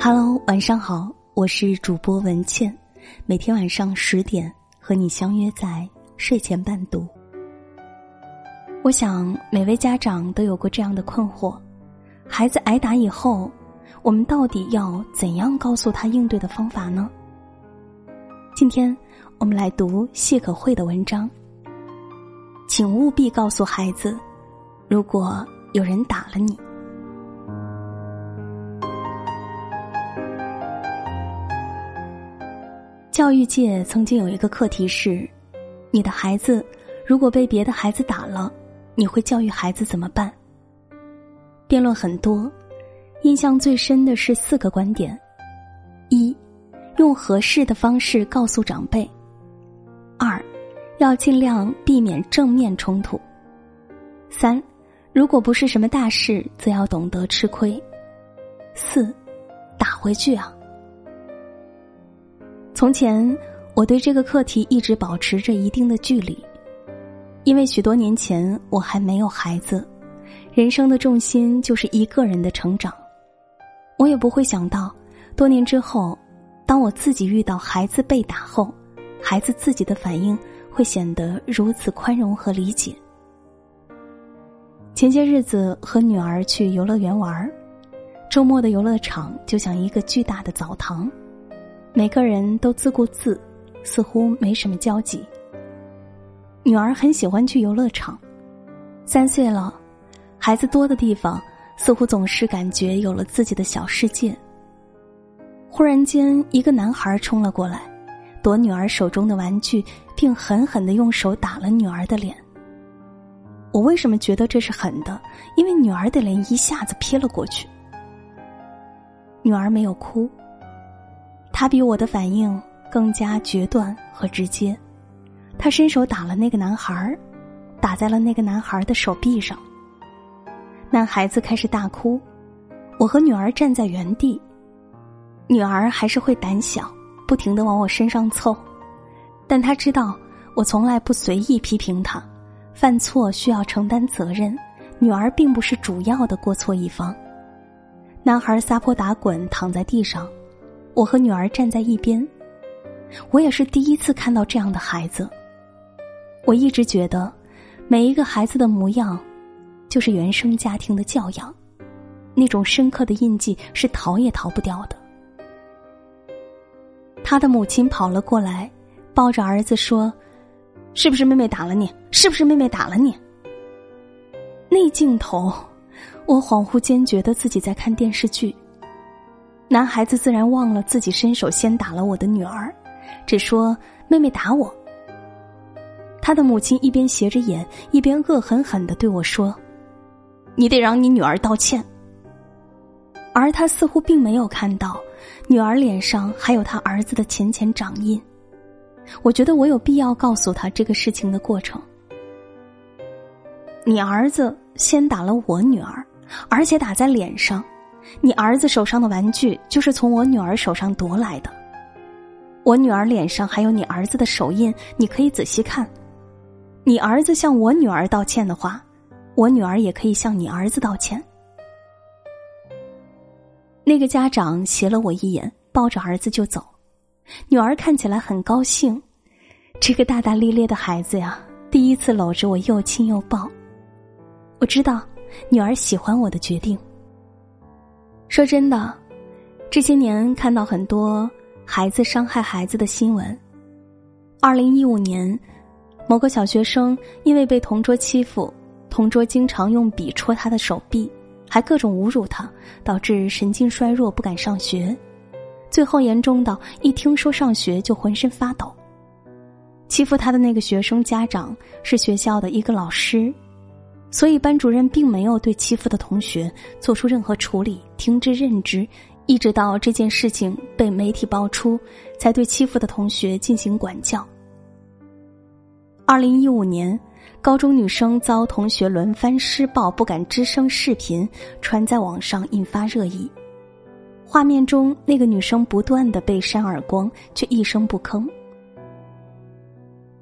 Hello，晚上好，我是主播文倩，每天晚上十点和你相约在睡前伴读。我想每位家长都有过这样的困惑：孩子挨打以后，我们到底要怎样告诉他应对的方法呢？今天我们来读谢可慧的文章，请务必告诉孩子，如果有人打了你。教育界曾经有一个课题是：你的孩子如果被别的孩子打了，你会教育孩子怎么办？辩论很多，印象最深的是四个观点：一，用合适的方式告诉长辈；二，要尽量避免正面冲突；三，如果不是什么大事，则要懂得吃亏；四，打回去啊。从前，我对这个课题一直保持着一定的距离，因为许多年前我还没有孩子，人生的重心就是一个人的成长。我也不会想到，多年之后，当我自己遇到孩子被打后，孩子自己的反应会显得如此宽容和理解。前些日子和女儿去游乐园玩，周末的游乐场就像一个巨大的澡堂。每个人都自顾自，似乎没什么交集。女儿很喜欢去游乐场，三岁了，孩子多的地方，似乎总是感觉有了自己的小世界。忽然间，一个男孩冲了过来，夺女儿手中的玩具，并狠狠的用手打了女儿的脸。我为什么觉得这是狠的？因为女儿的脸一下子瞥了过去，女儿没有哭。他比我的反应更加决断和直接，他伸手打了那个男孩打在了那个男孩的手臂上。男孩子开始大哭，我和女儿站在原地，女儿还是会胆小，不停的往我身上凑，但他知道我从来不随意批评他，犯错需要承担责任，女儿并不是主要的过错一方。男孩撒泼打滚躺在地上。我和女儿站在一边，我也是第一次看到这样的孩子。我一直觉得，每一个孩子的模样，就是原生家庭的教养，那种深刻的印记是逃也逃不掉的。他的母亲跑了过来，抱着儿子说：“是不是妹妹打了你？是不是妹妹打了你？”那镜头，我恍惚间觉得自己在看电视剧。男孩子自然忘了自己伸手先打了我的女儿，只说妹妹打我。他的母亲一边斜着眼，一边恶狠狠的对我说：“你得让你女儿道歉。”而他似乎并没有看到，女儿脸上还有他儿子的浅浅掌印。我觉得我有必要告诉他这个事情的过程。你儿子先打了我女儿，而且打在脸上。你儿子手上的玩具就是从我女儿手上夺来的，我女儿脸上还有你儿子的手印，你可以仔细看。你儿子向我女儿道歉的话，我女儿也可以向你儿子道歉。那个家长斜了我一眼，抱着儿子就走。女儿看起来很高兴，这个大大咧咧的孩子呀，第一次搂着我又亲又抱。我知道，女儿喜欢我的决定。说真的，这些年看到很多孩子伤害孩子的新闻。二零一五年，某个小学生因为被同桌欺负，同桌经常用笔戳他的手臂，还各种侮辱他，导致神经衰弱，不敢上学。最后严重到一听说上学就浑身发抖。欺负他的那个学生家长是学校的一个老师。所以，班主任并没有对欺负的同学做出任何处理，听之任之，一直到这件事情被媒体爆出，才对欺负的同学进行管教。二零一五年，高中女生遭同学轮番施暴，不敢吱声，视频传在网上，引发热议。画面中，那个女生不断的被扇耳光，却一声不吭。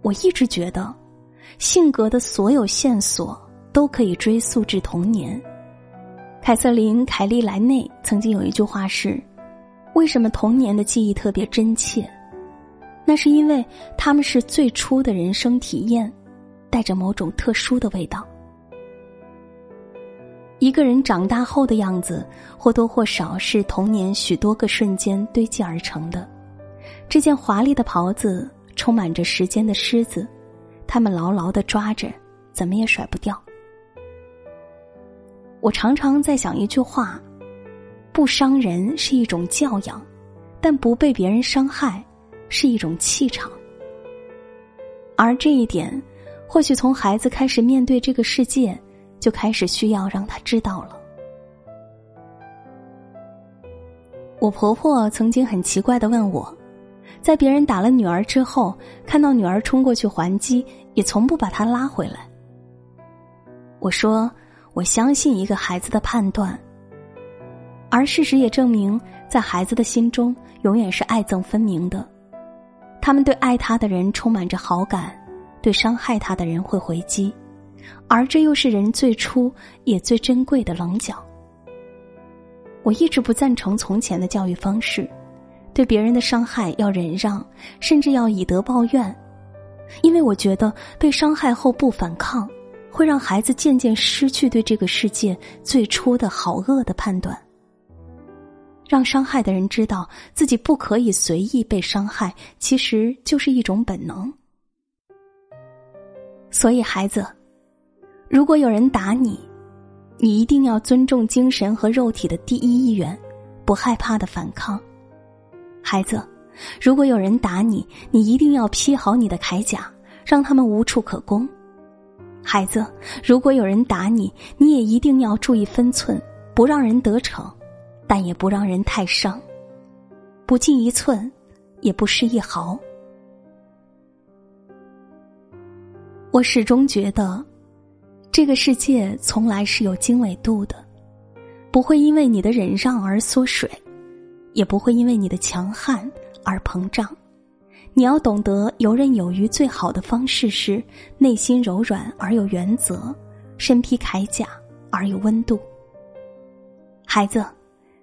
我一直觉得，性格的所有线索。都可以追溯至童年。凯瑟琳·凯利莱内曾经有一句话是：“为什么童年的记忆特别真切？那是因为他们是最初的人生体验，带着某种特殊的味道。一个人长大后的样子，或多或少是童年许多个瞬间堆积而成的。这件华丽的袍子充满着时间的狮子，他们牢牢的抓着，怎么也甩不掉。我常常在想一句话：不伤人是一种教养，但不被别人伤害是一种气场。而这一点，或许从孩子开始面对这个世界，就开始需要让他知道了。我婆婆曾经很奇怪的问我。在别人打了女儿之后，看到女儿冲过去还击，也从不把她拉回来。我说：“我相信一个孩子的判断。”而事实也证明，在孩子的心中，永远是爱憎分明的。他们对爱他的人充满着好感，对伤害他的人会回击，而这又是人最初也最珍贵的棱角。我一直不赞成从前的教育方式。对别人的伤害要忍让，甚至要以德报怨，因为我觉得被伤害后不反抗，会让孩子渐渐失去对这个世界最初的好恶的判断。让伤害的人知道自己不可以随意被伤害，其实就是一种本能。所以，孩子，如果有人打你，你一定要尊重精神和肉体的第一意愿，不害怕的反抗。孩子，如果有人打你，你一定要披好你的铠甲，让他们无处可攻。孩子，如果有人打你，你也一定要注意分寸，不让人得逞，但也不让人太伤，不进一寸，也不失一毫。我始终觉得，这个世界从来是有经纬度的，不会因为你的忍让而缩水。也不会因为你的强悍而膨胀。你要懂得游刃有余，最好的方式是内心柔软而有原则，身披铠甲而有温度。孩子，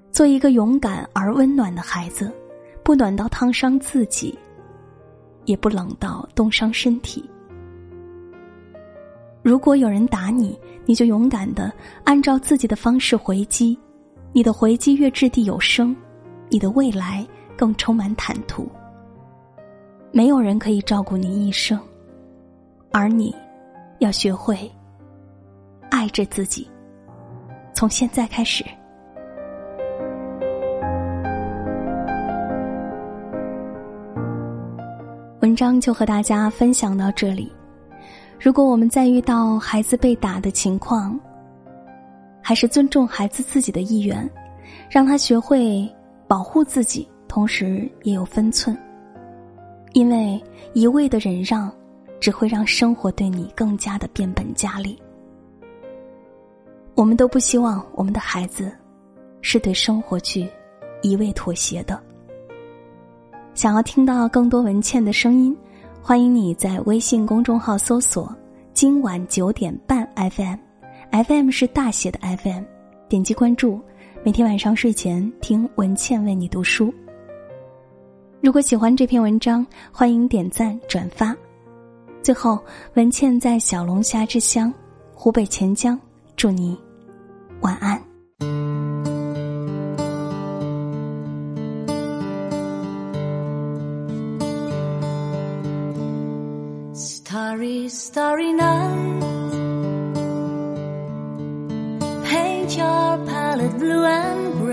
做一个勇敢而温暖的孩子，不暖到烫伤自己，也不冷到冻伤身体。如果有人打你，你就勇敢的按照自己的方式回击，你的回击越掷地有声。你的未来更充满坦途。没有人可以照顾你一生，而你，要学会爱着自己。从现在开始，文章就和大家分享到这里。如果我们再遇到孩子被打的情况，还是尊重孩子自己的意愿，让他学会。保护自己，同时也有分寸。因为一味的忍让，只会让生活对你更加的变本加厉。我们都不希望我们的孩子是对生活去一味妥协的。想要听到更多文倩的声音，欢迎你在微信公众号搜索“今晚九点半 FM”，FM 是大写的 FM，点击关注。每天晚上睡前听文倩为你读书。如果喜欢这篇文章，欢迎点赞转发。最后，文倩在小龙虾之乡湖北潜江，祝你晚安。Starry, starry night. blue and gray.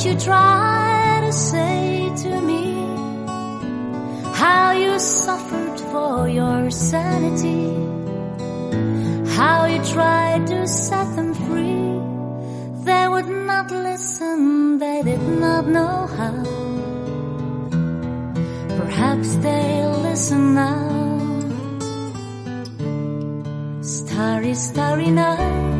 what you try to say to me, how you suffered for your sanity, how you tried to set them free. They would not listen, they did not know how. Perhaps they'll listen now. Starry, starry night.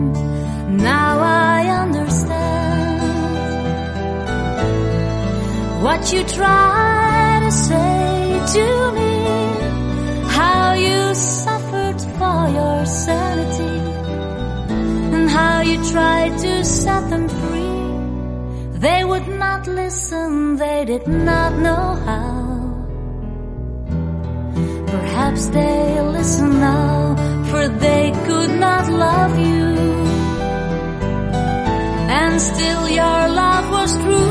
What you try to say to me, how you suffered for your sanity, and how you tried to set them free. They would not listen, they did not know how. Perhaps they listen now, for they could not love you. And still your love was true.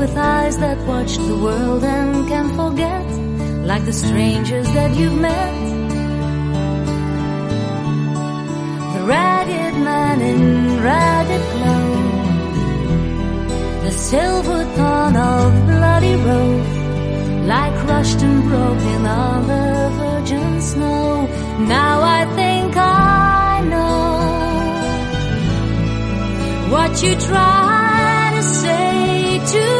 With eyes that watch the world and can forget. Like the strangers that you've met. The ragged man in ragged clothes. The silver thorn of bloody road, like crushed and broken on the virgin snow. Now I think I know what you try to say to